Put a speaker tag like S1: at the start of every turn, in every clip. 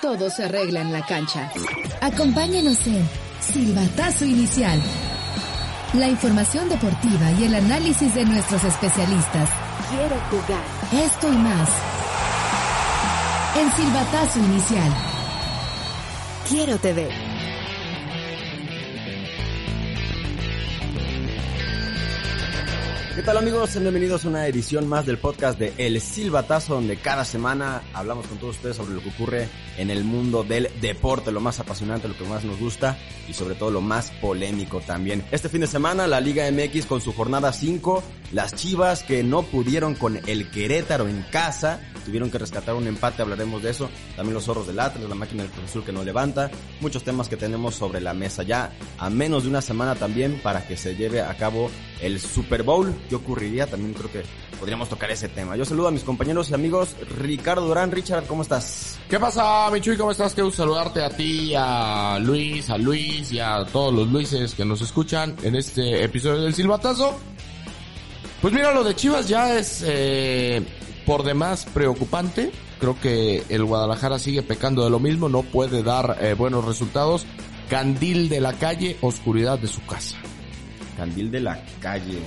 S1: Todo se arregla en la cancha. Acompáñenos en Silbatazo Inicial. La información deportiva y el análisis de nuestros especialistas.
S2: Quiero jugar.
S1: Esto y más. En Silbatazo Inicial.
S2: Quiero TV.
S3: ¿Qué tal amigos? Bienvenidos a una edición más del podcast de El Silbatazo, donde cada semana hablamos con todos ustedes sobre lo que ocurre en el mundo del deporte, lo más apasionante, lo que más nos gusta y sobre todo lo más polémico también. Este fin de semana la Liga MX con su jornada 5, las Chivas que no pudieron con el Querétaro en casa, tuvieron que rescatar un empate, hablaremos de eso, también los zorros del Atlas, la máquina del Cruz Azul que no levanta, muchos temas que tenemos sobre la mesa ya a menos de una semana también para que se lleve a cabo el Super Bowl. ¿Qué ocurriría? También creo que podríamos tocar ese tema. Yo saludo a mis compañeros y amigos. Ricardo Durán, Richard, ¿cómo estás?
S4: ¿Qué pasa, Michuy? ¿Cómo estás? Quiero saludarte a ti, a Luis, a Luis y a todos los Luises que nos escuchan en este episodio del Silbatazo. Pues mira, lo de Chivas ya es eh, por demás preocupante. Creo que el Guadalajara sigue pecando de lo mismo, no puede dar eh, buenos resultados. Candil de la calle, oscuridad de su casa.
S3: Candil de la calle.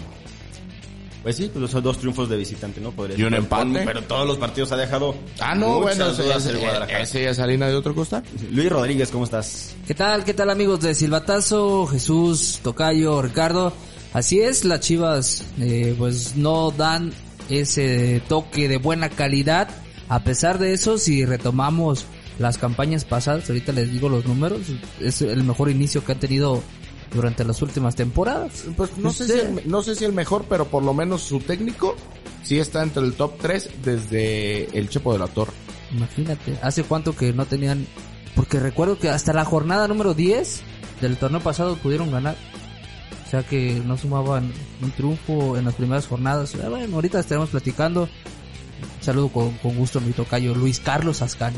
S3: Pues sí, pues son dos triunfos de visitante, ¿no? Podría
S4: ¿Y un empate?
S3: Pero todos los partidos ha dejado.
S4: Ah, no, bueno, ese ya,
S3: dudas
S4: es,
S3: el Guadalajara.
S4: ese ya es harina de otro costal.
S3: Luis Rodríguez, ¿cómo estás?
S5: ¿Qué tal? ¿Qué tal amigos de Silbatazo? Jesús, Tocayo, Ricardo. Así es, las Chivas eh, pues no dan ese toque de buena calidad. A pesar de eso, si retomamos las campañas pasadas, ahorita les digo los números, es el mejor inicio que han tenido durante las últimas temporadas.
S4: Pues no sé, si el, no sé si el mejor, pero por lo menos su técnico sí está entre el top 3 desde el Chepo de la Torre.
S5: Imagínate, hace cuánto que no tenían... Porque recuerdo que hasta la jornada número 10 del torneo pasado pudieron ganar. O sea que no sumaban un triunfo en las primeras jornadas. Ah, Bueno, ahorita estaremos platicando. Saludo con, con gusto a mi tocayo Luis Carlos Ascani.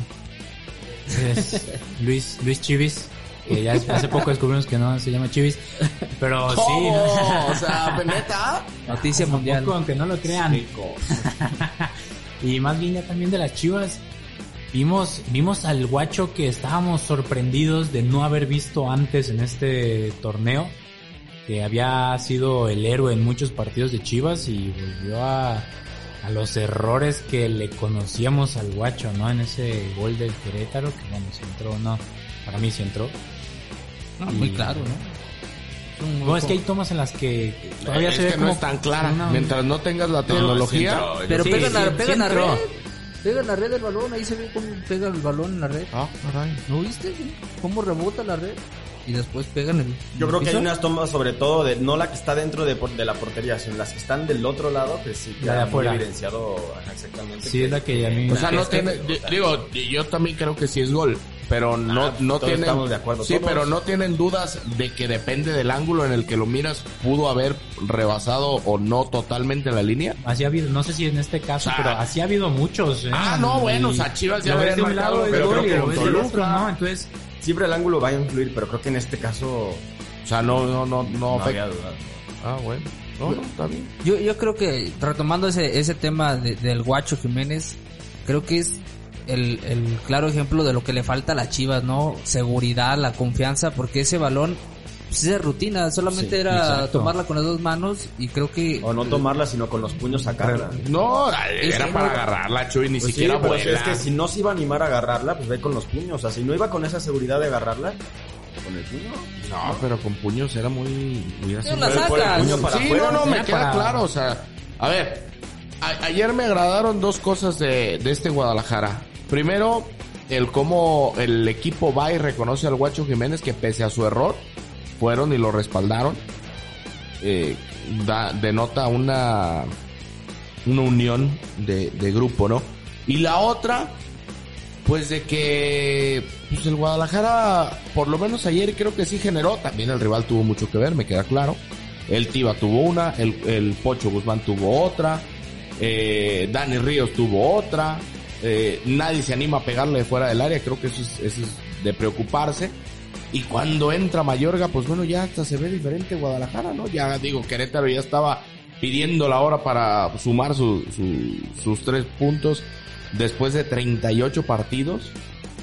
S6: Luis, Luis Chivis, que ya hace poco descubrimos que no se llama Chivis, pero sí,
S4: O sea, neta.
S5: Noticia mundial.
S6: aunque no lo crean. y más bien ya también de las Chivas, vimos, vimos al guacho que estábamos sorprendidos de no haber visto antes en este torneo, que había sido el héroe en muchos partidos de Chivas y volvió a, a los errores que le conocíamos al guacho, ¿no? En ese gol del Querétaro, que bueno, si entró o no, para mí sí entró.
S5: Ah, muy claro, ¿no?
S6: No, es que hay tomas en las que todavía
S4: es
S6: se ve
S4: que
S6: como
S4: no es tan clara.
S6: una-
S4: Mientras no tengas la tecnología.
S5: Pero
S6: Sí,
S5: pegan,
S6: sí,
S5: a,
S6: sí
S5: pegan a. red. Pegan a red el balón, ahí se ve cómo pega el balón en la red.
S4: Ah, caray.
S5: ¿No viste? ¿Cómo rebota la red? Y después pegan el...
S3: Yo creo que hay unas tomas sobre todo de no la que está dentro de, por- de la portería, sino las que están del otro lado, que sí
S6: La
S3: muy
S6: afuera.
S3: evidenciado exactamente.
S6: Sí, es la que a mí...
S4: O sea, no
S6: que-
S4: tiene, di- digo, yo también creo que sí es gol, pero no,
S3: Ah,
S4: no
S3: todos
S4: tienen,
S3: estamos de acuerdo,
S4: sí,
S3: todos.
S4: pero no tienen dudas de que depende del ángulo en el que lo miras, pudo haber rebasado o no totalmente la línea.
S6: Así ha habido, no sé si en este caso,
S4: Ah.
S6: pero así ha habido muchos. ¿eh?
S4: Ah, no, bueno, o sea, Chivas ya
S6: un
S4: marcado, pero creo que con Toluca.
S6: ¿no? Entonces,
S3: Siempre el ángulo va a influir, pero creo que en este caso
S4: O sea, no, no, no, no,
S3: no
S4: afecta.
S3: había duda.
S4: Ah, bueno. No, no, está bien.
S5: Yo, yo creo que, retomando ese, ese tema de- del guacho Jiménez, creo que es el, el claro ejemplo de lo que le falta a las Chivas, ¿no? Seguridad, la confianza, porque ese balón, pues es de rutina, solamente
S3: Sí,
S5: era
S6: exacto.
S5: tomarla con las dos manos y creo que...
S3: O no tomarla, sino con los puños sacarla.
S4: No, era para agarrarla, Chuy, ni
S3: Pues
S4: siquiera vuela.
S3: es que si no se iba a animar a agarrarla, pues ve con los puños. O sea, si no iba con esa seguridad de agarrarla, con el puño.
S4: No, pero con puños era muy... muy así.
S5: La sacas.
S3: puño para
S4: sí,
S3: afuera.
S4: no, no, me queda
S6: para-
S4: claro, o sea, a ver, a- ayer me agradaron dos cosas de, de este Guadalajara. Primero, el cómo el equipo va y reconoce al Guacho Jiménez que pese a su error, fueron y lo respaldaron. Eh, denota una, una unión de, grupo, ¿no? Y la otra, pues de que pues el Guadalajara, por lo menos ayer creo que sí generó, también el rival tuvo mucho que ver, me queda claro. El Tiva tuvo una, el, el Pocho Guzmán tuvo otra, eh, Dani Ríos tuvo otra, eh, nadie se anima a pegarle fuera del área, creo que eso es, eso es de preocuparse. Y cuando entra Mayorga, pues bueno, ya hasta se ve diferente Guadalajara, ¿no? Ya digo, Querétaro ya estaba pidiendo la hora para sumar su, su- sus tres puntos después de 38 partidos.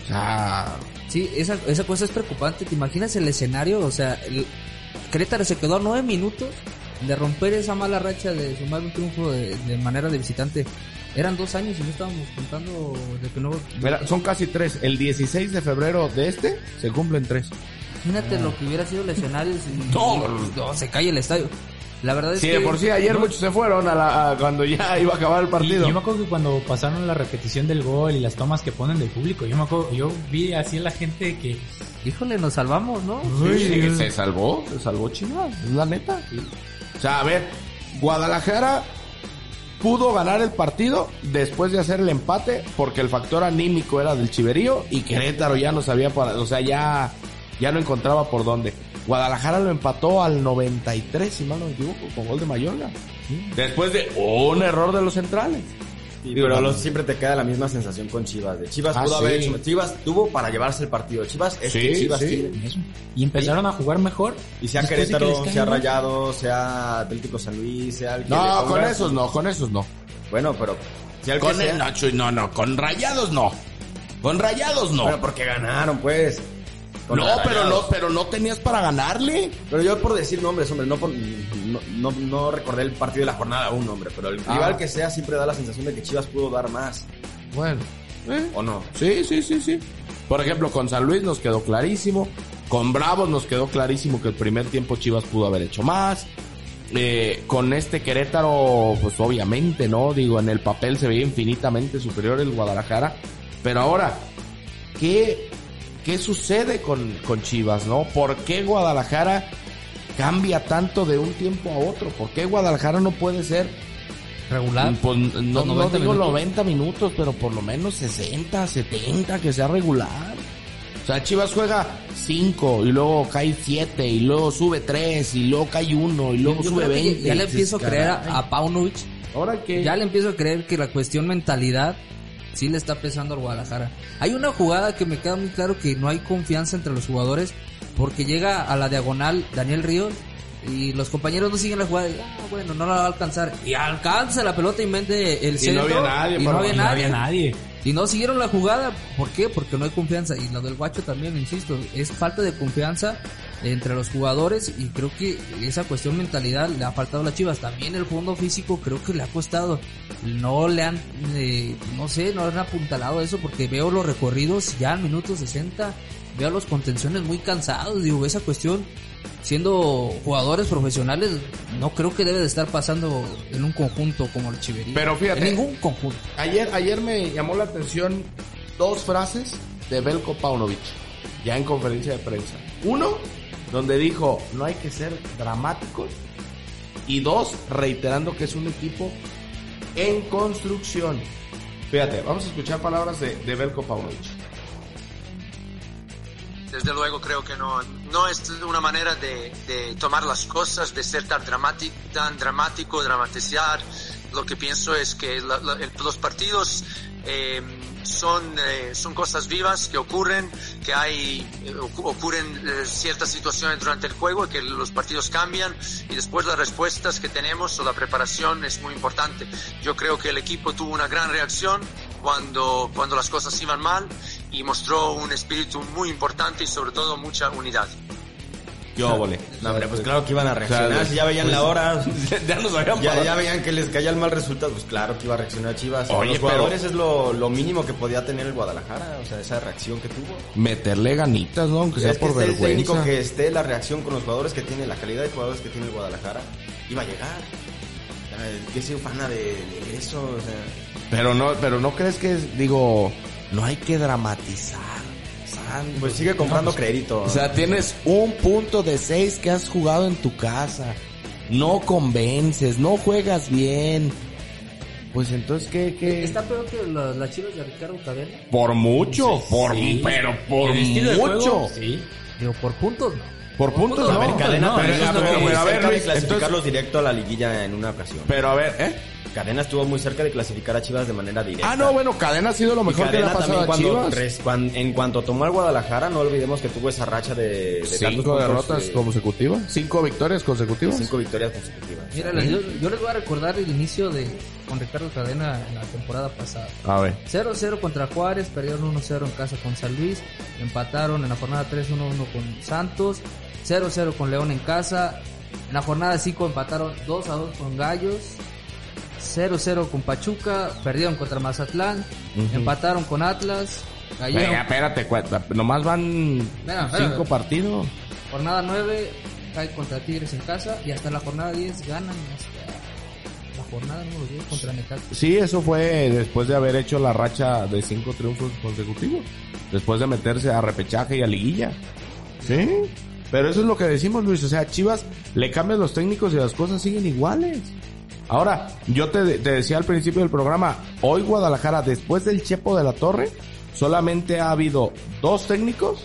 S4: O sea,
S5: Sí, esa, esa cosa es preocupante. ¿Te imaginas el escenario? O sea, el Querétaro se quedó a nueve minutos de romper esa mala racha de sumar un triunfo de, de manera de visitante. Eran dos años y no estábamos contando de que no...
S4: mira, son casi tres. El 16 de febrero de este se cumplen tres.
S5: Imagínate lo que hubiera sido el escenario si
S4: No.
S5: no, se cae el estadio. La verdad es
S4: Sí,
S5: que...
S4: de por sí ayer
S5: no-
S4: muchos se fueron a la, a cuando ya iba a acabar el
S6: Y
S4: partido.
S6: yo me acuerdo que cuando pasaron la repetición del gol y las tomas que ponen del público, yo me acuerdo, yo vi así a la gente que
S5: Híjole, nos salvamos, ¿no?
S4: Sí, sí, se salvó, se salvó Chivas, es la neta. O sea, a ver, Guadalajara pudo ganar el partido después de hacer el empate porque el factor anímico era del Chiverío y Querétaro ya no sabía para, o sea, ya ya no encontraba por dónde. Guadalajara lo empató al 93, si mal no me equivoco, con gol de Mayorga. Después de un error de los centrales.
S3: Sí, pero siempre te queda la misma sensación con Chivas. De Chivas
S4: Ah,
S3: pudo haber hecho, Chivas tuvo para llevarse el partido. Chivas es que
S4: Sí,
S3: Chivas
S4: sí.
S3: tiene.
S6: eso. Y empezaron a jugar mejor.
S3: Y sea
S6: que
S3: Querétaro, sea. Rayado, sea Atlético San Luis, sea el que
S4: No, con esos no, con esos no.
S3: Bueno, pero que
S4: Con el Nacho, no, no, con Rayados no. Con Rayados no.
S3: Bueno, porque ganaron, pues.
S4: No, pero no, pero no tenías para ganarle.
S3: Pero yo por decir nombres, hombre, no, por- no, no, no recordé el partido de la jornada un hombre, pero el
S4: Ah.
S3: rival que sea siempre da la sensación de que Chivas pudo dar más,
S4: Bueno. eh,
S3: ¿o no?
S4: Sí, sí, sí, sí. Por ejemplo, con San Luis nos quedó clarísimo. Con Bravos nos quedó clarísimo que el primer tiempo Chivas pudo haber hecho más. Eh, con este Querétaro, pues obviamente, ¿no? Digo, en el papel se veía infinitamente superior el Guadalajara. Pero ahora, ¿qué, qué sucede con, con Chivas, no? ¿Por qué Guadalajara cambia tanto de un tiempo a otro? ¿Por qué Guadalajara no puede ser
S5: Regular.
S4: pues, no,
S5: Los
S4: no
S5: 90
S4: digo
S5: minutos.
S4: 90 minutos, pero por lo menos 60, 70, que sea regular. O sea, Chivas juega 5 y luego cae 7 y luego sube 3 y luego cae 1 y luego
S5: Yo
S4: sube
S5: creo que
S4: 20.
S5: Ya le empiezo a creer a Paunovic.
S4: Ahora que
S5: Ya le empiezo a creer que la cuestión mentalidad sí le está pesando al Guadalajara. Hay una jugada que me queda muy claro que no hay confianza entre los jugadores porque llega a la diagonal Daniel Ríos y los compañeros no siguen la jugada. y, ah, bueno, no la va a alcanzar. Y alcanza la pelota y mete el
S4: Y no
S5: centro.
S4: había nadie,
S5: y no había nadie. Y no siguieron la jugada. ¿Por qué? Porque no hay confianza. Y lo del guacho también, insisto, es falta de confianza entre los jugadores y creo que esa cuestión mentalidad le ha faltado a las Chivas. También el fondo físico creo que le ha costado. No le han, eh, no sé, no le han apuntalado eso porque veo los recorridos ya al minuto 60. Veo a los contenciones muy cansados. Digo, esa cuestión, siendo jugadores profesionales, no creo que debe de estar pasando en un conjunto como el Chivería.
S4: Pero fíjate.
S5: En ningún conjunto.
S4: ayer, ayer me llamó la atención dos frases de Belko Paunovic, ya en conferencia de prensa. Uno, donde dijo, no hay que ser dramáticos. Y dos, reiterando que es un equipo en construcción. Fíjate, vamos a escuchar palabras de, de Belko Paunovic.
S7: Desde luego creo que no, no es una manera de, tomar las cosas, de ser tan dramático, tan dramático, dramatizar. Lo que pienso es que los partidos eh, son, eh, son cosas vivas que ocurren, que hay, eh, ocu- ocurren ciertas situaciones durante el juego, que los partidos cambian y después las respuestas que tenemos o la preparación es muy importante. Yo creo que el equipo tuvo una gran reacción cuando, cuando las cosas iban mal y mostró un espíritu muy importante y sobre todo mucha unidad.
S4: Yo, vole.
S3: No, hombre, pues claro que iban a reaccionar,
S4: Claro,
S3: si ya veían
S4: pues,
S3: la hora,
S4: ya nos habían
S3: ya, ya veían que les caía el mal resultado, pues claro que iba a reaccionar Chivas.
S4: Oye,
S3: Los
S4: pero-
S3: jugadores es lo, lo mínimo que podía tener el Guadalajara, o sea, esa reacción que tuvo.
S4: Meterle ganitas, ¿no? Aunque sea
S3: es que
S4: por
S3: esté el
S4: vergüenza.
S3: técnico que esté la reacción con los jugadores que tiene, la calidad de jugadores que tiene el Guadalajara, iba a llegar. Yo soy fana de, de eso, o sea...
S4: Pero no, pero no crees que es, digo, no hay que dramatizar. santo.
S3: Pues sigue comprando crédito.
S4: O sea, tienes un punto de seis que has jugado en tu casa. No convences, no juegas bien. Pues entonces, ¿qué? qué?
S5: Está peor que la- las chivas de Ricardo Cadena.
S4: Por mucho, por, pero por mucho.
S6: juego, sí.
S5: Digo, por puntos, no.
S4: Por puntos,
S5: A
S4: no.
S5: ver,
S3: Cadena
S6: no, lo que-
S3: muy
S4: pero a ver,
S3: cerca de
S4: Luis,
S3: clasificarlos directo a la liguilla en una ocasión.
S4: Pero a ver, ¿eh?
S3: Cadena estuvo muy cerca de clasificar a Chivas de manera directa.
S4: Ah, no, bueno, Cadena ha sido lo
S3: Y
S4: mejor que le
S3: Cadena
S4: ha pasado
S3: también
S4: a
S3: cuando,
S4: Chivas.
S3: res- cuan- en cuanto tomó al Guadalajara, no olvidemos que tuvo esa racha de, de
S4: Cinco derrotas
S3: eh,
S4: consecutivas. Cinco victorias consecutivas.
S3: cinco victorias consecutivas.
S5: Mira, yo, yo les voy a recordar el inicio de con Ricardo Cadena en la temporada pasada.
S4: A ver.
S5: 0-0 contra Juárez, perdieron 1-0 en casa con San Luis, empataron en la jornada 3-1-1 con Santos, 0-0 con León en casa, en la jornada 5 empataron 2-2 con Gallos, 0-0 con Pachuca, perdieron contra Mazatlán, empataron con Atlas,
S4: Venga, espérate, cuenta. Nomás van
S5: Espera, espera.
S4: cinco partidos.
S5: jornada 9 cae contra Tigres en casa y hasta la jornada 10 ganan hasta la jornada número 10 contra Necaxa.
S4: Sí, eso fue después de haber hecho la racha de cinco triunfos consecutivos. Después de meterse a repechaje y a liguilla. Sí. Pero eso es lo que decimos, Luis. O sea, Chivas le cambian los técnicos y las cosas siguen iguales. Ahora, yo te, te decía al principio del programa, hoy Guadalajara, después del Chepo de la Torre, solamente ha habido dos técnicos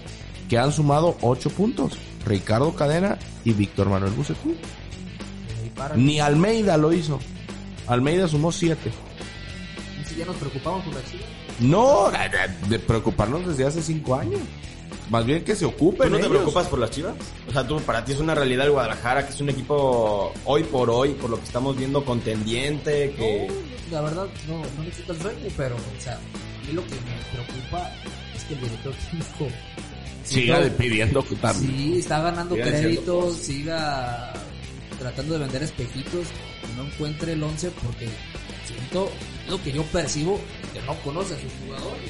S4: que han sumado ocho puntos. Ricardo Cadena y Víctor Manuel
S5: para-
S4: Ni Almeida lo hizo. Almeida sumó siete.
S5: y si ya nos preocupamos por la Chivas.
S4: No, de preocuparnos desde hace cinco años. Más bien que se
S3: ¿Tú
S4: ocupen
S3: no te preocupas por las Chivas? O sea, tú, para ti es una realidad el Guadalajara, que es un equipo hoy por hoy, por lo que estamos viendo, contendiente, que...
S5: No, la verdad, no, no me quita el sueño, pero, o sea, a mí lo que me preocupa es que el director técnico
S4: Siga
S5: no,
S4: pidiendo también.
S5: sí está ganando
S3: Siga
S5: créditos, siga tratando de vender espejitos y no encuentre el 11 porque siento lo que yo percibo que no conoce a sus jugadores,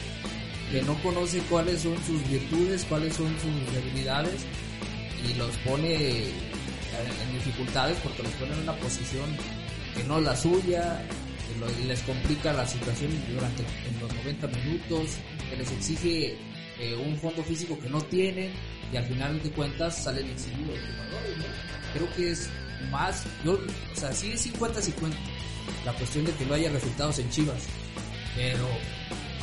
S5: que no conoce cuáles son sus virtudes, cuáles son sus debilidades y los pone en dificultades porque los pone en una posición que no es la suya, que les complica la situación durante los 90 minutos, que les exige eh, un fondo físico que no tienen y al final de cuentas salen exhibidos los jugadores, ¿no? Creo que es más, yo, o sea, sí es 50-50 la cuestión de que no haya resultados en Chivas, pero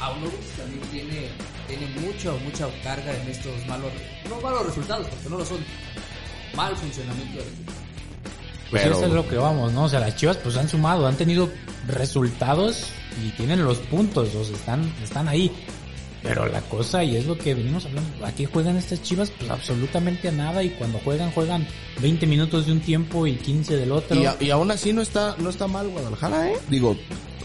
S5: Paunovic también tiene, tiene mucha, mucha carga en estos malos, no malos resultados, porque no lo son, mal funcionamiento del equipo.
S6: Pues
S4: Pero-
S6: eso es lo que vamos, ¿no? O sea, las Chivas pues han sumado, han tenido resultados y tienen los puntos, o sea, están, están ahí. Pero la cosa, y es lo que venimos hablando, ¿a qué juegan estas Chivas? Pues absolutamente a nada y cuando juegan, juegan 20 minutos de un tiempo y 15 del otro.
S4: Y, a- y aún así no está, no está mal Guadalajara, ¿eh? Digo,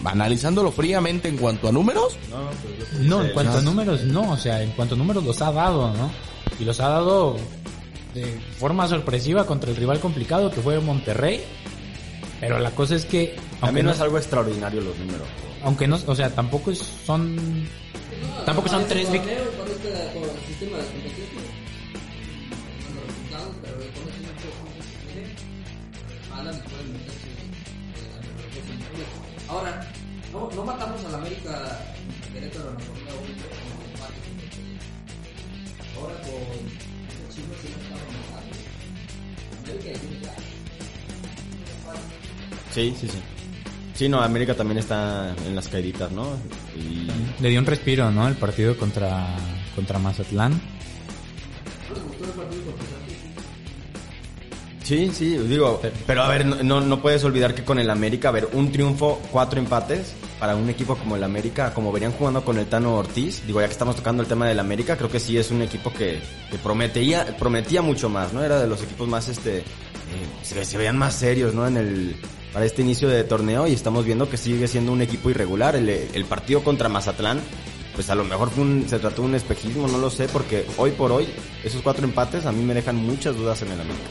S4: analizándolo fríamente en cuanto a números,
S3: No, pues,
S6: No, en cuanto a números, no. O sea, en cuanto a números los ha dado, ¿no? Y los ha dado de forma sorpresiva contra el rival complicado que fue Monterrey. Pero la cosa es que, aunque
S3: También
S6: no,
S3: no es algo extraordinario los números.
S6: aunque no, o sea, tampoco es- son, tampoco son tres victorias.
S5: El. Ahora, no, no matamos a la América Querétaro la Fórmula 1 con el empate. Ahora con este chico sí estamos matando. América y.
S3: Sí, sí, sí. Sí, no, América también está en las caíditas, ¿no? Y...
S6: Le dio un respiro, ¿no? El partido contra, contra Mazatlán.
S3: Sí, sí, digo, pero a ver, no, no, puedes olvidar que con el América, a ver, un triunfo, cuatro empates, para un equipo como el América, como verían jugando con el Tano Ortiz, digo, ya que estamos tocando el tema del América, creo que sí es un equipo que, que prometía, prometía mucho más, ¿no? Era de los equipos más, este, eh, se, se veían más serios, ¿no? En el, para este inicio de torneo y estamos viendo que sigue siendo un equipo irregular. El, el partido contra Mazatlán, pues a lo mejor fue un- se trató de un espejismo, no lo sé, porque hoy por hoy, esos cuatro empates a mí me dejan muchas dudas en el América.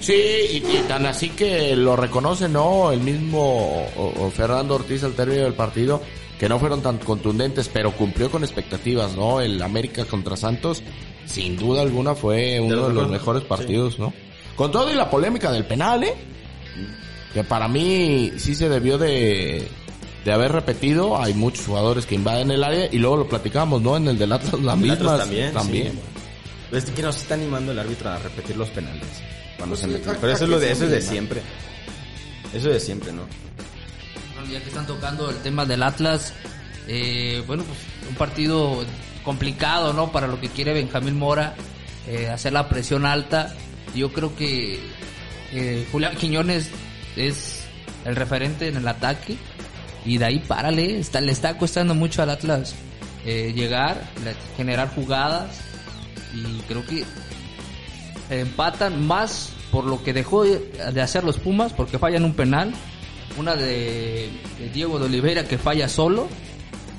S4: Sí, y, y tan así que lo reconoce, ¿no? El mismo o- o Fernando Ortiz al término del partido, que no fueron tan contundentes, pero cumplió con expectativas, ¿no? El América contra Santos, sin duda alguna, fue uno de
S3: los
S4: los,
S3: mejores,
S4: mejores partidos, ¿no? Con todo y la polémica del penal, ¿eh? Que para mí sí se debió de, de haber repetido. Hay muchos jugadores que invaden el área y luego lo platicamos, ¿no? En el del Atlas,
S3: Atlas
S4: mismas
S3: también,
S4: también.
S3: sí. Es que nos está animando el árbitro a repetir los penales. Cuando
S4: Pues
S3: se
S4: sí,
S3: meten.
S4: ¿a-
S3: Pero eso es lo de, eso es de siempre. Eso es de siempre, ¿no?
S5: Bueno, ya que están tocando el tema del Atlas, eh, bueno, pues un partido complicado, ¿no? Para lo que quiere Benjamín Mora, eh, hacer la presión alta. Yo creo que eh, Julián Quiñones es el referente en el ataque. Y de ahí párale, le está costando mucho al Atlas eh, llegar, le- generar jugadas. Y creo que empatan más por lo que dejó de de hacer los Pumas porque fallan un penal, una de, de Diego de Oliveira que falla solo.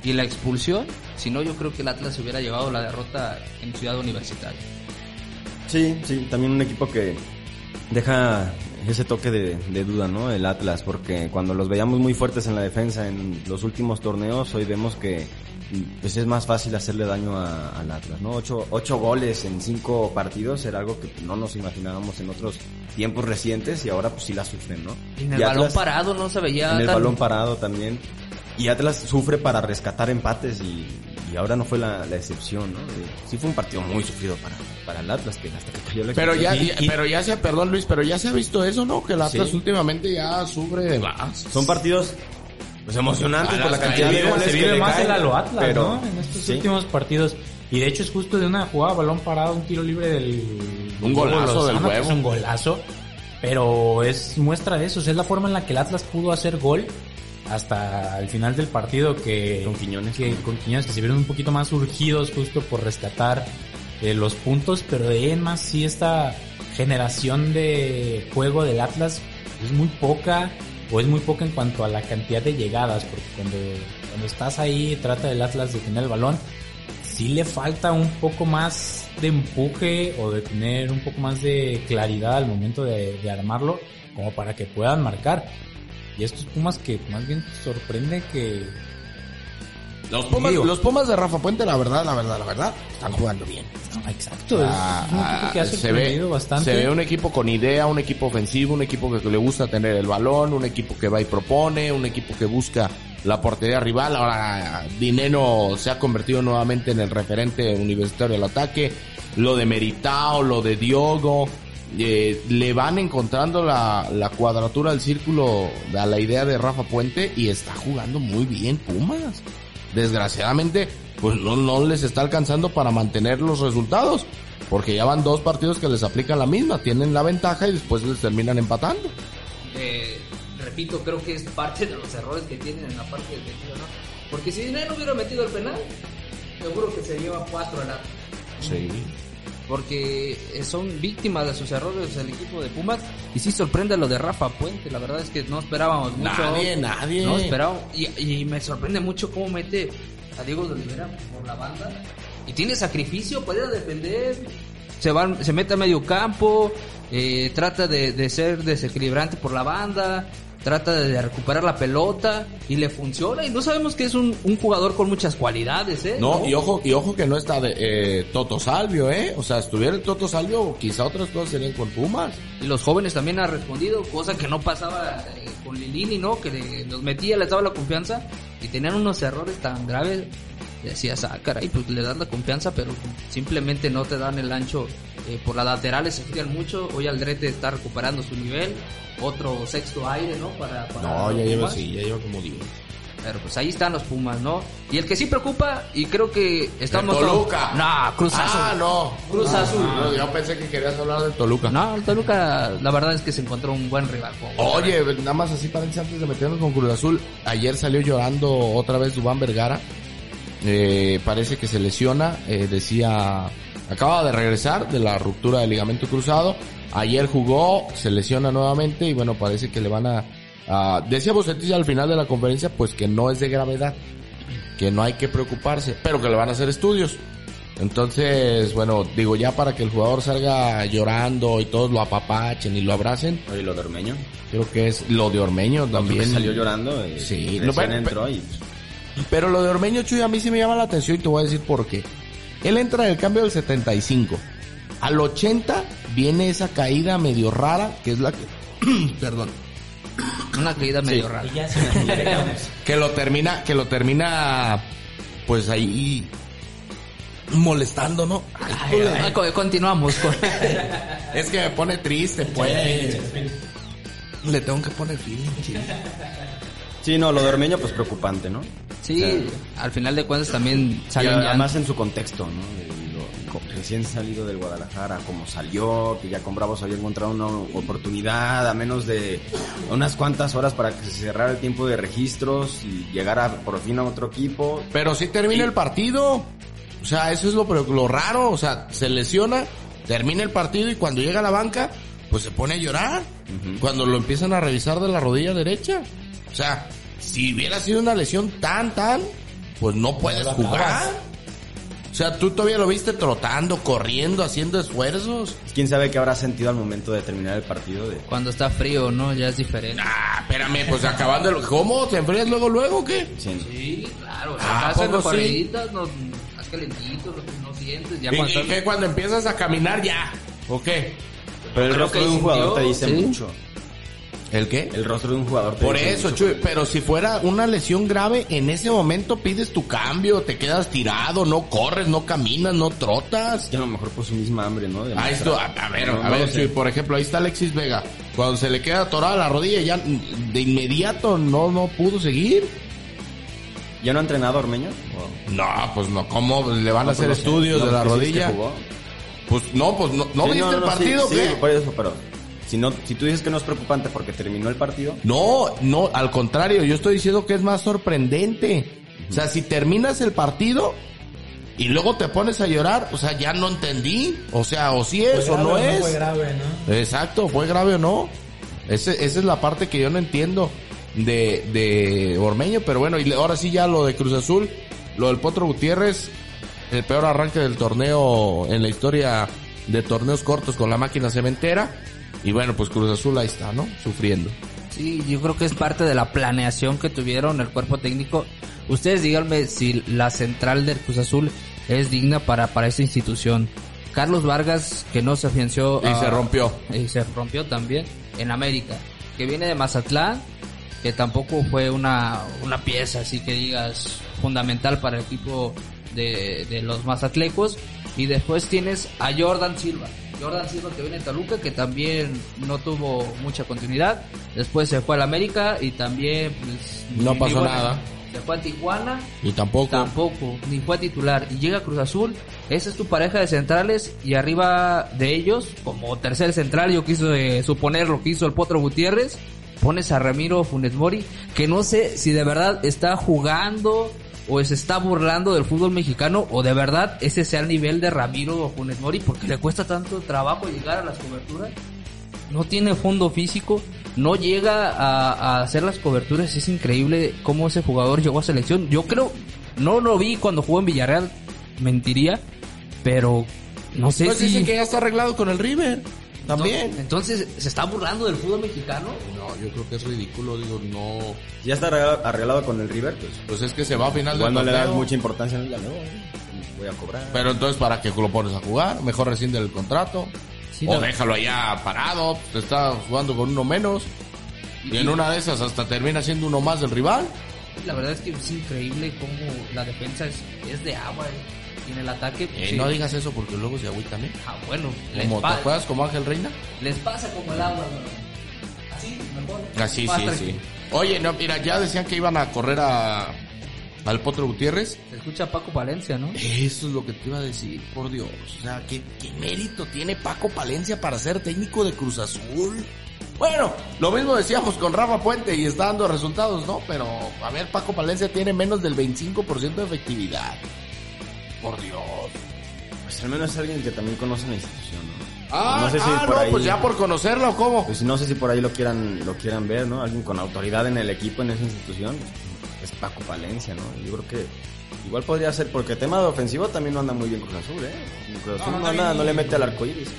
S5: Y la expulsión, si no yo creo que el Atlas se hubiera llevado la derrota en Ciudad Universitaria.
S3: Sí, sí, también un equipo que deja ese toque de, de duda, ¿no? El Atlas, porque cuando los veíamos muy fuertes en la defensa en los últimos torneos, hoy vemos que pues es más fácil hacerle daño a- al Atlas, ¿no? Ocho, ocho goles en cinco partidos era algo que no nos imaginábamos en otros tiempos recientes y ahora pues sí la sufren, ¿no?
S5: Y en el
S3: Y
S5: balón
S3: Atlas-
S5: parado no se veía
S3: en el
S5: tan-
S3: balón parado también. Y Atlas sufre para rescatar empates y, y ahora no fue la, la excepción, ¿no? Sí fue un partido muy sufrido para, para el Atlas, que hasta que cayó la
S4: Pero ya, pero ya se, perdón Luis, pero ya se ha visto eso, ¿no? Que el Atlas
S3: Sí.
S4: últimamente ya sufre de más.
S3: Son partidos pues emocionantes
S4: A
S3: por la cantidad de goles
S6: se
S3: que
S6: vive más
S3: caen,
S6: el Alo Atlas,
S3: pero-
S6: ¿no? En estos
S3: sí.
S6: últimos partidos. Y de hecho es justo de una jugada, balón parado, un tiro libre del...
S4: Un golazo del
S6: Lozano, que
S4: huevo.
S6: Es un golazo. Pero es muestra de eso. o sea, es la forma en la que el Atlas pudo hacer gol hasta el final del partido que...
S3: Con Quiñones.
S6: Que, con Quiñones, que se vieron un poquito más urgidos justo por rescatar eh, los puntos. Pero de ahí en más sí esta generación de juego del Atlas es muy poca o es muy poca en cuanto a la cantidad de llegadas, porque cuando, cuando estás ahí trata el Atlas de tener el balón, sí le falta un poco más de empuje o de tener un poco más de claridad al momento de, de armarlo, como para que puedan marcar. Y estos Pumas que más bien sorprende que...
S4: Los Pumas,
S6: Digo.
S4: los Pumas de Rafa Puente, la verdad, la verdad, la verdad, están jugando bien.
S6: Exacto,
S4: Ah,
S6: es un equipo que ha
S4: se ve,
S6: sorprendido bastante.
S4: se ve un equipo con idea, un equipo ofensivo, un equipo que le gusta tener el balón, un equipo que va y propone, un equipo que busca la portería rival. Ahora Dineno se ha convertido nuevamente en el referente universitario del ataque. Lo de Meritao, lo de Diogo, eh, le van encontrando la, la cuadratura del círculo a la idea de Rafa Puente y está jugando muy bien Pumas. Desgraciadamente, pues no, no les está alcanzando para mantener los resultados. Porque ya van dos partidos que les aplican la misma, tienen la ventaja y después les terminan empatando.
S5: Eh, repito, creo que es parte de los errores que tienen en la parte defensiva, ¿no? Porque si Dinero hubiera metido el penal, seguro que se lleva cuatro al.
S4: Sí.
S5: Porque eh, son víctimas de sus errores el equipo de Pumas. Y sí sorprende lo de Rafa Puente la verdad es que no esperábamos mucho.
S4: Nadie, nadie.
S5: no esperábamos y, y me sorprende mucho cómo mete a Diego de Olivera por la banda. Y tiene sacrificio puede ir a defender se va se mete a medio campo eh, trata de, de ser desequilibrante por la banda trata de recuperar la pelota y le funciona y no sabemos que es un, un jugador con muchas cualidades eh
S4: No, y ojo, y ojo que no está de, eh, Toto Salvio, ¿eh? O sea, estuviera el Toto Salvio, quizá otras cosas serían con Pumas.
S5: Y los jóvenes también han respondido, cosa que no pasaba eh, con Lilini, ¿no? Que le- los metía, les daba la confianza y tenían unos errores tan graves. Decías, ah, caray, pues le das la confianza, pero simplemente no te dan el ancho. Eh, por las laterales se giran mucho. Hoy Aldrete está recuperando su nivel. Otro sexto aire, ¿no? Para, para
S4: No, ya lleva así, ya lleva como 10.
S5: Pero pues ahí están los Pumas, ¿no? Y el que sí preocupa, y creo que estamos...
S4: El Toluca.
S5: No, Cruz Azul.
S4: Ah, no.
S5: Cruz Azul.
S4: No, yo pensé que querías hablar del Toluca.
S5: No, el Toluca, la verdad es que se encontró un buen rival.
S4: Oye, nada más así para antes de meternos con Cruz Azul. Ayer salió llorando otra vez Dubán Vergara. Eh, parece que se lesiona. eh, decía, acaba de regresar de la ruptura del ligamento cruzado. Ayer jugó, se lesiona nuevamente y bueno, parece que le van a... a- decía Bucetich al final de la conferencia, pues que no es de gravedad, que no hay que preocuparse, pero que le van a hacer estudios. Entonces, bueno, digo ya para que el jugador salga llorando y todos lo apapachen y lo abracen,
S3: Oye, lo de Ormeño.
S4: Creo que es lo de Ormeño
S3: También salió llorando. eh,
S4: Sí,
S3: recién
S4: lo- pero-
S3: entró y...
S4: Pero lo de Ormeño, Chuy, a mí sí me llama la atención y te voy a decir por qué. Él entra en el cambio del 75. Al 80 viene esa caída medio rara, que es la que... Perdón.
S5: Una caída medio rara.
S6: Ya se.
S4: Que lo termina, que lo termina, pues ahí molestando, ¿no?
S5: Ah, co- Continuamos con...
S4: Es que me pone triste, pues. Le tengo que poner feeling.
S3: Sí, no, lo de Ormeño, pues preocupante, ¿no?
S5: Sí, al final de cuentas también ya-
S3: además en su contexto, ¿no? Recién salido del Guadalajara, como salió, que ya con Bravos había encontrado una oportunidad a menos de unas cuantas horas para que se cerrara el tiempo de registros y llegara por fin a otro equipo.
S4: Pero sí termina el partido. O sea, eso es lo, lo raro. O sea, se lesiona, termina el partido y cuando llega a la banca, pues se pone a llorar. Cuando lo empiezan a revisar de la rodilla derecha. O sea, si hubiera sido una lesión tan, tan, pues no puedes jugar.
S6: acabas.
S4: O sea, tú todavía lo viste trotando, corriendo, haciendo esfuerzos.
S3: ¿Quién sabe qué habrá sentido al momento de terminar el partido? De...
S5: cuando está frío, ¿no? Ya es diferente.
S4: Ah, espérame, pues acabando el... ¿Cómo? ¿Te enfrías luego, luego o qué?
S3: Sí.
S5: Sí, claro.
S4: Ah, ¿poco sí?
S5: corriditas, no, más calentitos, no, no sientes. Ya
S4: ¿Y,
S5: cuando
S4: y qué cuando empiezas a caminar ya? ¿O qué?
S3: Pero el
S5: Creo
S3: rostro
S5: que
S3: de un jugador te dice
S5: sí.
S3: mucho.
S4: ¿El qué?
S3: El rostro de un jugador
S4: Por eso. Chuy, pero si fuera una lesión grave, en ese momento pides tu cambio, te quedas tirado, no corres, no caminas, no trotas.
S3: Que a lo mejor por su misma hambre, ¿no? De
S4: Ahí
S3: mostrar.
S4: está, a, a ver,
S3: No,
S4: a
S3: no
S4: ver. Chuy, por ejemplo, ahí está Alexis Vega. Cuando se le queda atorada la rodilla, ya de inmediato no, no pudo seguir.
S3: ¿Ya no ha entrenado Ormeño?
S4: No, pues no, ¿cómo le van a hacer
S3: pues
S4: estudios de la
S3: pues sí,
S4: rodilla?
S3: jugó.
S4: Pues no, pues no, ¿no
S3: Sí,
S4: viste el
S3: sí,
S4: partido,
S3: sí,
S4: qué?
S3: por eso, pero si no, si tú dices que no es preocupante porque terminó el partido,
S4: No, no, al contrario, yo estoy diciendo que es más sorprendente. O sea, si terminas el partido y luego te pones a llorar, o sea, ya no entendí. O sea, o si es
S6: Fue
S4: o no es.
S6: fue grave, ¿no?
S4: Exacto, fue grave o no. Ese, esa es la parte que yo no entiendo de, de Ormeño, pero bueno, y ahora sí ya lo de Cruz Azul, lo del Potro Gutiérrez, el peor arranque del torneo en la historia de torneos cortos con la máquina cementera. Y bueno, pues Cruz Azul ahí está, ¿no? Sufriendo.
S5: Sí, yo creo que es parte de la planeación que tuvieron el cuerpo técnico. Ustedes díganme si la central del Cruz Azul es digna para, para esta institución. Carlos Vargas, que no se afianció.
S4: Y
S5: ah,
S4: se rompió.
S5: Y se rompió también en América. Que viene de Mazatlán, que tampoco fue una, una pieza, así que digas, fundamental para el equipo de, de los mazatlecos. Y después tienes a Jordan Silva. Jordan Silva que viene Toluca, que también no tuvo mucha continuidad. Después se fue al América y también pues,
S4: No pasó nada.
S5: Se fue a Tijuana
S4: Y tampoco.
S5: Tampoco, ni fue titular. Y llega Cruz Azul, esa es tu pareja de centrales y arriba de ellos, como tercer central, yo quiso eh, suponer lo que hizo el Potro Gutiérrez, pones a Ramiro Funes Mori, que no sé si de verdad está jugando o se está burlando del fútbol mexicano o de verdad ese sea el nivel de Ramiro Funes Mori porque le cuesta tanto trabajo llegar a las coberturas. No tiene fondo físico, no llega a, a hacer las coberturas. Es increíble cómo ese jugador llegó a selección. Yo creo, no lo vi cuando jugó en Villarreal, mentiría, pero no sé
S4: Pues
S5: si.
S4: dicen que ya está arreglado con el River. También.
S5: Entonces, ¿se está burlando del fútbol mexicano?
S4: No, yo creo que es ridículo, digo, no.
S3: ya está arreglado, arreglado con el River, pues
S4: Pues es que se va a final
S3: igual
S4: del
S3: no le das mucha importancia en el no, voy a cobrar.
S4: Pero entonces, ¿para qué lo pones a jugar? Mejor rescinde el contrato.
S5: Sí,
S4: o déjalo allá parado. Te está jugando con uno menos. Y en una de esas hasta termina siendo uno más del rival.
S5: La verdad es que es increíble cómo la defensa es, es de agua eh, y en el ataque.
S4: Eh,
S5: sí.
S4: No digas eso porque luego se agüitan, ¿eh?
S5: Ah, bueno,
S4: Como, ¿Te acuerdas como Ángel Reina?
S5: les pasa como el agua. ¿no? Así, mejor.
S4: Así, sí, sí. Oye, no, mira, ya decían que iban a correr a al Potro Gutiérrez.
S5: Se escucha Paco Valencia, ¿no?
S4: Eso es lo que te iba a decir, por Dios. O sea, ¿qué, qué mérito tiene Paco Palencia para ser técnico de Cruz Azul? Bueno, lo mismo decíamos con Rafa Puente y está dando resultados, ¿no? Pero, a ver, Paco Palencia tiene menos del 25% de efectividad. Por Dios.
S3: Pues al menos es alguien que también conoce la institución, ¿no?
S4: Ah,
S3: no sé si
S4: ah,
S3: por
S4: no,
S3: ahí,
S4: pues ya por conocerla o cómo.
S3: pues no sé si por ahí lo quieran, lo quieran ver, ¿no? Alguien con autoridad en el equipo, en esa institución, es Paco Palencia, ¿no? Yo creo que igual podría ser, porque tema de ofensivo también no anda muy bien Cruz Azul, ¿eh? Cruz Azul
S6: No,
S3: no, anda, no le mete al arco iris.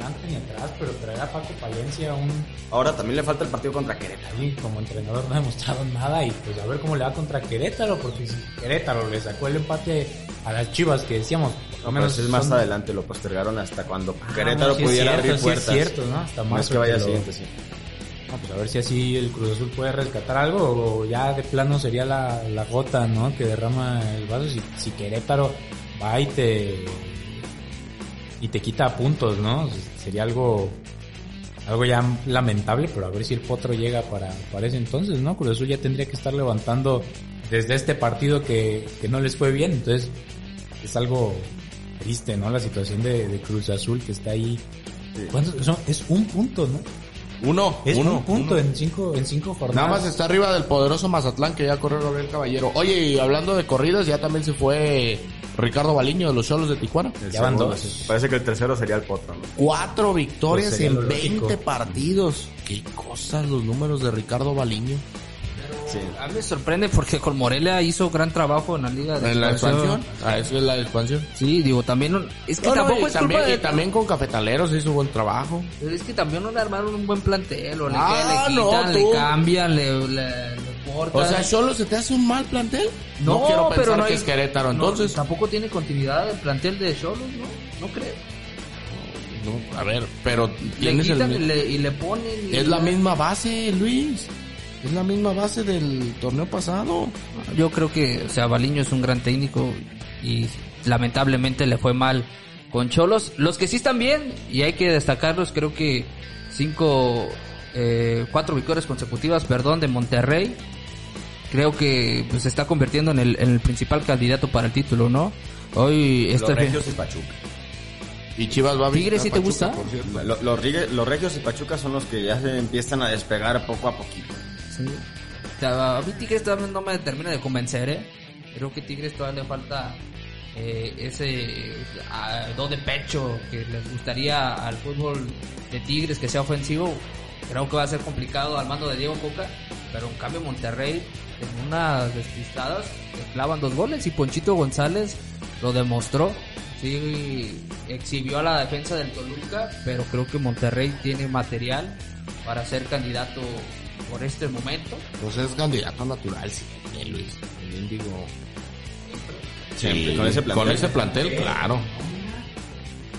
S6: Ni adelante ni atrás, pero traer a Paco Palencia un
S3: Ahora también le falta el partido contra Querétaro.
S6: ahí como entrenador no ha demostrado nada y pues a ver cómo le va contra Querétaro, porque si Querétaro le sacó el empate a las Chivas que decíamos,
S3: No,
S6: menos
S3: es más
S6: son-
S3: adelante, lo postergaron hasta cuando
S6: Ah,
S3: Querétaro
S6: no, sí
S3: pudiera
S6: cierto,
S3: abrir
S6: sí
S3: puertas.
S6: es cierto, ¿no? Hasta
S3: No es
S6: marzo
S3: que vaya siguiente, sí.
S6: No, pues a ver si así el Cruz Azul puede rescatar algo o ya de plano sería la, la gota, ¿no? Que derrama el vaso si, si Querétaro va y te y te quita puntos, ¿no? Sería algo algo ya lamentable, pero a ver si el Potro llega para, para ese entonces, ¿no? Cruz Azul ya tendría que estar levantando desde este partido que, que no les fue bien, entonces es algo triste, ¿no? La situación de, de Cruz Azul que está ahí. ¿Cuántos son? Es un punto, ¿no?
S4: Uno,
S6: Es
S4: uno,
S6: un punto
S4: uno.
S6: en cinco, en cinco jornadas.
S4: Nada más está arriba del poderoso Mazatlán que ya corrió Gabriel Caballero. Oye, y hablando de corridas, ya también se fue Ricardo Baliño de los Cholos de Tijuana.
S3: El
S6: Ya van dos.
S3: sí. Parece que el tercero sería el Potro, ¿no?
S4: Cuatro victorias
S6: Pues
S4: en
S6: lo lógico.
S4: 20 partidos. Qué cosas los números de Ricardo Baliño.
S3: Sí.
S5: A mí me sorprende porque con Morelia hizo gran trabajo en la liga de
S4: En la expansión. Ah, eso es la expansión.
S5: Sí, digo, también no- es que
S4: No, no,
S5: tampoco
S4: y
S5: es
S4: también,
S5: culpa
S4: y
S5: de
S4: también con Cafetaleros hizo buen trabajo.
S5: Es que también no le armaron un buen plantel, o le,
S4: Ah,
S5: le
S4: no,
S5: quitan,
S4: tú.
S5: le cambian, le, le, le cortan.
S4: O sea, ¿solo se te hace un mal plantel?
S5: no,
S4: quiero pensar
S5: pero no
S4: que
S5: hay-
S4: es Querétaro,
S5: no,
S4: entonces.
S5: tampoco tiene continuidad el plantel de Cholos, ¿no? No creo.
S4: No, a ver, pero
S5: Le
S4: el
S5: quitan y le, y le ponen. y-
S4: Es la misma base, Luis. Es la misma base del torneo pasado.
S5: Yo creo que, o sea, Baliño es un gran técnico y lamentablemente le fue mal con Cholos. Los que sí están bien, y hay que destacarlos, creo que cinco, eh, cuatro victorias consecutivas, perdón, de Monterrey. Creo que pues, se está convirtiendo en el, en el principal candidato para el título, ¿no? Hoy
S3: Los
S5: este
S3: Regios y Pachuca.
S4: Y Chivas va a
S5: ¿Tigres sí te
S4: Pachuca,
S5: gusta?
S3: Los, Rigue- los Regios y Pachuca son los que ya se empiezan a despegar poco a poquito.
S5: A mí Tigres todavía no me termina de convencer, ¿eh? Creo que Tigres todavía le falta eh, ese ah, do de pecho que les gustaría al fútbol de Tigres que sea ofensivo. Creo que va a ser complicado al mando de Diego Coca, pero en cambio Monterrey en unas despistadas le clavan dos goles y Ponchito González lo demostró. Sí, exhibió a la defensa del Toluca, pero creo que Monterrey tiene material para ser candidato por este momento.
S4: Pues es candidato natural, sí, eh, Luis. El Índigo.
S3: Siempre, con ese plantel.
S4: Con ese plantel, claro.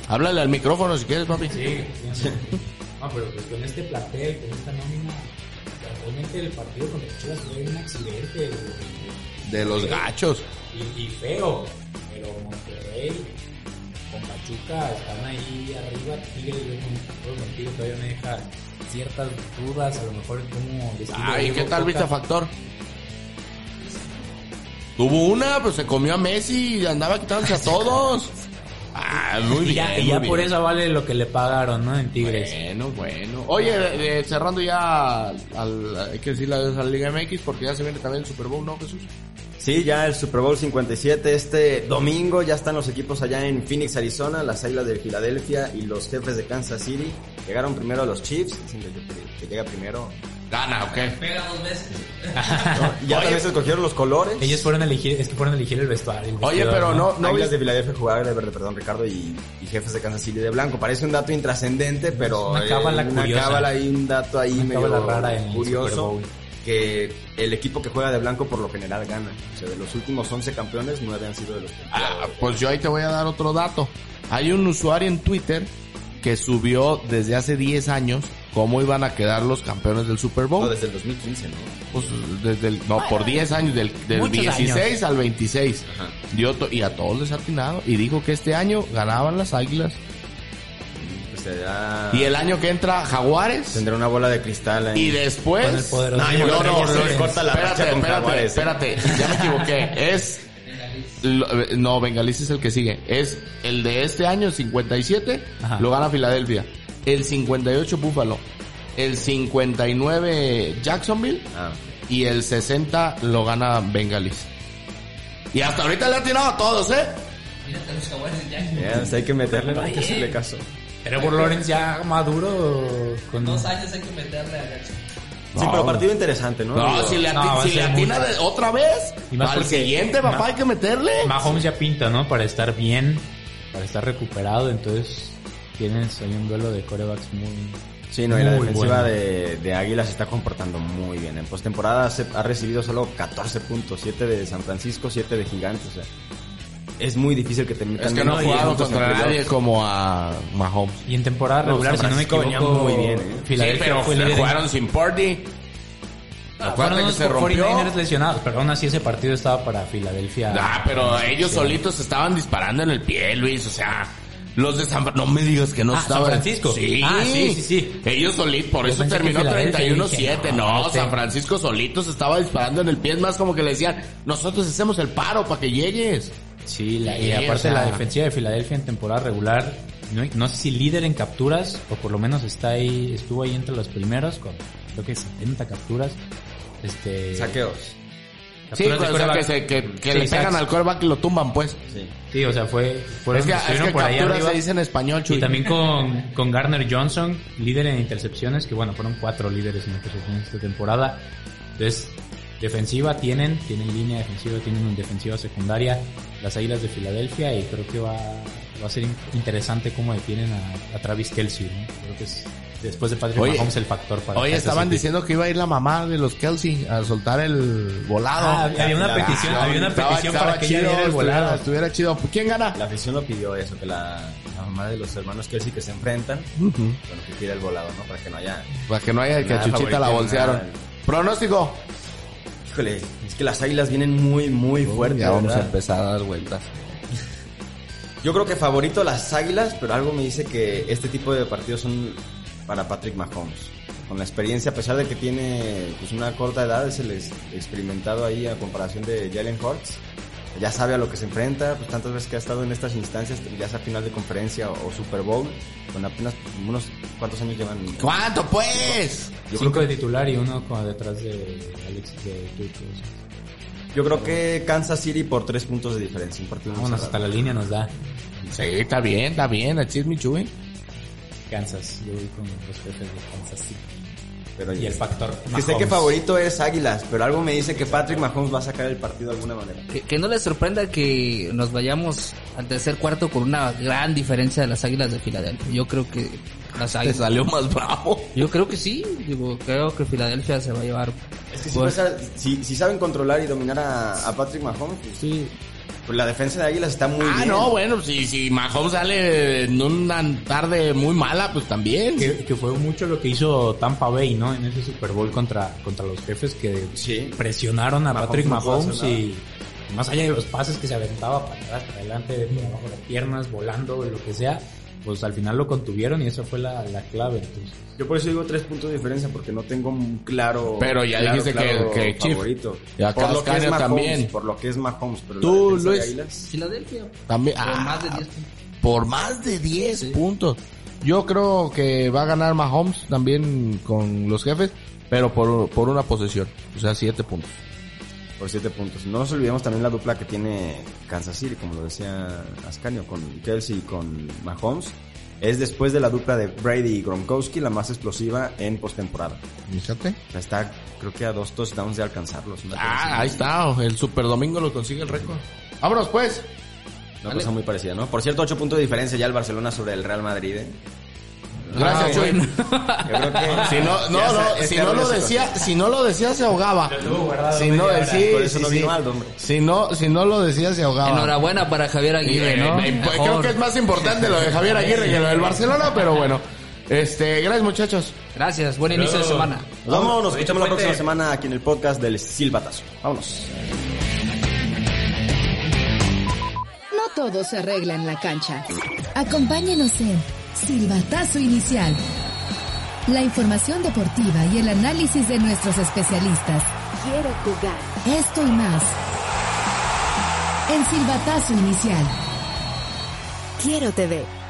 S4: Háblale al micrófono si quieres, papi.
S6: Sí, no, pero pues con este plantel, con esta nómina, realmente el partido contra Chivas fue un accidente.
S4: De los gachos.
S6: y, y feo. Pero Monterrey con Pachuca están ahí arriba. Tigres, yo contigo todavía me deja ciertas dudas, a lo mejor decirlo.
S4: Ay,
S6: Diego
S4: ¿qué tal viste Factor? Tuvo una, pues se comió a Messi y andaba quitándose a todos. Ah, muy
S6: Y
S4: bien.
S6: ya, y ya por
S4: bien.
S6: eso vale lo que le pagaron, ¿no? En Tigres.
S4: Bueno, bueno. Oye, eh, cerrando ya, al, hay que decirle adiós a la Liga MX porque ya se viene también el Super Bowl, ¿no, Jesús?
S3: Sí, ya el Super Bowl 57 este domingo ya están los equipos allá en Phoenix, Arizona, las Águilas de Filadelfia y los jefes de Kansas City. Llegaron primero los Chiefs, dicen que, llega primero.
S4: Gana, ok.
S5: Pega dos veces.
S3: ¿no? Y ya también se escogieron los colores.
S6: Ellos fueron a elegir, es que fueron a elegir el vestuario. el
S4: Oye,
S6: vestidor,
S4: pero no, no
S3: Águilas de Filadelfia jugaban de verde, perdón, Ricardo, y, y jefes de Kansas City de blanco. Parece un dato intrascendente, pero
S6: una cábala
S3: eh, una
S6: curiosa.
S3: cábala y un dato ahí
S6: Una
S3: medio
S6: cábala rara en el Super
S3: curioso.
S6: Bowl.
S3: Que el equipo que juega de blanco por lo general gana. O sea, de los últimos 11 campeones, 9 han sido de los
S4: Ah, pues yo ahí te voy a dar otro dato. Hay un usuario en Twitter que subió desde hace 10 años cómo iban a quedar los campeones del Super Bowl.
S3: No, desde el 2015, ¿no?
S4: Pues desde el, no, por 10 años, del, del
S6: Muchos
S4: 16
S6: años.
S4: al 26.
S3: Ajá.
S4: Dio to- y a todos les ha atinado. Y dijo que este año ganaban las águilas.
S3: Será-
S4: Y el año que entra, Jaguares.
S3: Tendrá una bola de cristal ahí.
S4: Y después.
S6: Con el poderoso
S4: No, no, no, no,
S3: le corta la
S4: espérate,
S3: con
S4: espérate,
S3: Jaguares, ¿eh?
S4: espérate, ya me equivoqué. Es. lo- no, Bengalis es el que sigue. Es el de este año, el 57,
S6: Ajá.
S4: lo gana Filadelfia. El 58, Buffalo. El 59, Jacksonville.
S3: Ah.
S4: Y el 60 lo gana Bengalis. Y hasta ahorita le ha tirado a todos, ¿eh?
S5: Mírate los jaguares ya.
S3: Ya, pues hay que meterle, no hay que hacerle caso.
S6: Trevor Lawrence ya maduro con
S5: Dos años hay que meterle a Jackson.
S3: Sí, pero partido interesante, ¿no?
S4: No, si le, ati-
S6: no,
S4: si le atina otra vez,
S6: Y más
S4: al siguiente, papá, hay que meterle.
S6: Mahomes ya pinta, ¿no? Para estar bien, para estar recuperado, entonces tienes ahí un duelo de corebacks muy...
S3: Sí, no, y la defensiva
S6: bueno.
S3: de, de Águilas se está comportando muy bien. En postemporada ha recibido solo 14 puntos, 7 de San Francisco, 7 de Gigantes. O sea, es muy difícil que te metan
S4: Es que no
S3: menos de 10
S4: jugaron
S3: puntos en
S4: contra nadie como a Mahomes.
S6: Y en temporada regular,
S3: San
S6: si no me equivoco,
S3: muy bien, ¿eh?
S4: Sí, pero jugaron sin.
S6: Ah,
S4: Acuérdate que se rompió.
S6: 49ers lesionados, pero aún así ese partido estaba para Filadelfia.
S4: Ah, pero ellos solitos estaban disparando en el pie, Luis. O sea, Los de San Francisco, no me digas que no
S6: Ah, San
S4: estaban.
S6: Francisco.
S4: Sí.
S6: Ah, sí, sí, sí.
S4: Ellos solitos, por
S6: Yo
S4: eso terminó
S6: Filadelfia,
S4: 31-7.
S6: dije,
S4: No,
S6: no, este-
S4: San Francisco solito se estaba disparando en el pie. Es más como que le decían, nosotros hacemos el paro para que llegues.
S6: Sí, la- y aparte
S4: o sea-
S6: la defensiva de Filadelfia en temporada regular, no, no sé si líder en capturas, o por lo menos está ahí, estuvo ahí entre los primeros con creo que 70 capturas. Este,
S3: Saqueos.
S4: Sí,
S6: de
S4: o sea, que,
S6: quarterback.
S4: se- que, que
S6: Sí,
S4: le pegan al quarterback y lo tumban, pues.
S3: Sí.
S6: Sí, o sea, fue, fueron,
S4: es que, es que
S6: por ahí
S4: captura se dice en español, Chuy.
S6: Y también con, con Garner Johnson, líder en intercepciones, que bueno, fueron cuatro líderes en intercepciones esta temporada. Entonces, defensiva tienen, tienen línea defensiva, tienen una defensiva secundaria, las Águilas de Filadelfia, y creo que va, va a ser in- interesante cómo detienen a, a Travis Kelsey, ¿no? Creo que es, después de Patrick
S4: Oye,
S6: Mahomes, el factor para
S4: Oye, estaban
S6: City.
S4: diciendo que iba a ir la mamá de los Kelsey a soltar el volado.
S6: Ah, había una
S3: La-
S6: petición, había una
S4: Estaba-
S6: petición
S4: estaba
S6: para que ella
S4: chido,
S6: diera el
S4: estuviera-
S6: volado.
S4: Estuviera chido. ¿Quién gana?
S3: La afición lo pidió eso, que la, la mamá de los hermanos Kelsey que se enfrentan, bueno, que tire el volado, ¿no? Para que no haya...
S4: Para que no haya que a Chuchita la bolsearon.
S3: nada.
S4: Pronóstico.
S3: Híjole, es que las águilas vienen muy, muy fuertes.
S4: ya vamos a empezar a dar vueltas.
S3: Yo creo que favorito las águilas, pero algo me dice que este tipo de partidos son para Patrick Mahomes. Con la experiencia, a pesar de que tiene pues, una corta edad, es el ex- experimentado ahí a comparación de Jalen Hurts. Ya sabe a lo que se enfrenta, pues tantas veces que ha estado en estas instancias, ya sea final de conferencia o, o Super Bowl, con apenas unos cuantos años llevan.
S4: ¿Cuánto, pues?
S3: Yo
S6: Cinco
S3: creo,
S6: de titular y uno como detrás de Alex de Tucho.
S3: yo creo que Kansas City por tres puntos de diferencia, un partido
S6: Vámonos, hasta la línea nos da
S4: Sí, está bien, está bien. Así es mi Chuy.
S6: Kansas. Yo voy con los jefes de Kansas City.
S3: Pero
S6: Y el factor
S3: Que sé que
S6: Mahomes.
S3: favorito es Águilas, pero algo me dice que Patrick Mahomes va a sacar el partido de alguna manera.
S5: Que, que no les sorprenda que nos vayamos al tercer cuarto con una gran diferencia de las Águilas de Filadelfia. Yo creo que las
S4: Te
S5: Águilas...
S4: salió más bravo.
S5: Yo creo que sí, digo, creo que Filadelfia se va a llevar.
S3: Es que si,
S5: Pues-
S3: vas a- si, si saben controlar y dominar a, a Patrick Mahomes, pues,
S5: Sí,
S3: pues la defensa de Águilas está muy
S4: Ah,
S3: bien.
S4: no, bueno, si, si Mahomes sale en una tarde muy mala, pues también.
S6: Que, que fue mucho lo que hizo Tampa Bay, ¿no? En ese Super Bowl contra, contra los jefes que
S3: Sí.
S6: presionaron a
S3: Mahomes
S6: Patrick Mahomes y más allá de los pases que se aventaba para atrás, para adelante, de las piernas, volando, lo que sea, pues al final lo contuvieron y esa fue la, la clave. Entonces,
S3: Yo por eso digo tres puntos de diferencia, porque no tengo un claro.
S4: Pero ya
S3: claro,
S4: dijiste que-
S3: claro
S4: que Chief.
S3: favorito.
S4: Y acá
S3: por lo que es Mahomes,
S4: también.
S3: Por lo que es Mahomes, pero
S4: Tú,
S3: la de
S4: Luis.
S5: Filadelfia.
S4: También.
S5: Por
S4: ah,
S5: más de 10 puntos.
S4: Por más de 10 puntos. Yo creo que va a ganar Mahomes también con los jefes, pero por, por una posesión. O sea, 7 puntos.
S3: Por siete puntos. No nos olvidemos también la dupla que tiene Kansas City, como lo decía Ascanio, con Kelsey y con Mahomes. Es después de la dupla de Brady y Gronkowski la más explosiva en postemporada.
S4: Fíjate.
S3: Está, creo que a dos touchdowns de alcanzarlos.
S4: Ah, ahí está. El Super Domingo lo consigue el récord. Vámonos pues.
S3: Una cosa muy parecida, ¿no? Por cierto, ocho puntos de diferencia ya el Barcelona sobre el Real Madrid. ¿eh?
S4: Gracias,
S5: Ah,
S4: Chuy.
S5: bueno.
S3: Yo creo que
S4: Si no, no, si no lo decía, si no lo decía se ahogaba. Si no, sí,
S3: Por eso
S4: sí,
S3: no
S4: sí.
S3: vino Aldo, hombre.
S4: Si no, si no lo decía se ahogaba.
S5: Enhorabuena para Javier Aguirre,
S4: Eh,
S5: ¿no?
S4: eh,
S5: Mejor.
S4: creo que es más importante lo de Javier Aguirre que lo del Barcelona, pero bueno. Este, gracias muchachos.
S5: Gracias, buen inicio de semana.
S3: Nos vamos, nos escuchamos la próxima semana aquí en el podcast del Silbatazo. Vámonos.
S1: No todo se arregla en la cancha. Acompáñenos en Silbatazo Inicial. La información deportiva y el análisis de nuestros especialistas.
S2: Quiero jugar.
S1: Esto y más. En Silbatazo Inicial.
S2: Quiero TV.